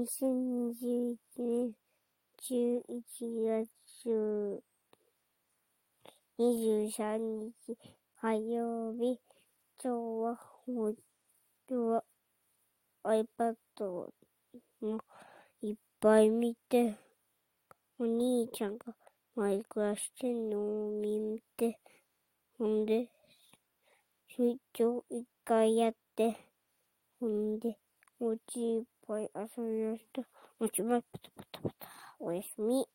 2021年11月23日火曜日。今日は、本当は iPad もいっぱい見て、お兄ちゃんがマイクラしてんのを見て、ほんで、出張一回やって、ほんで、おうちいっぱい遊びました。おしまい、パタパタパタ。おやすみ。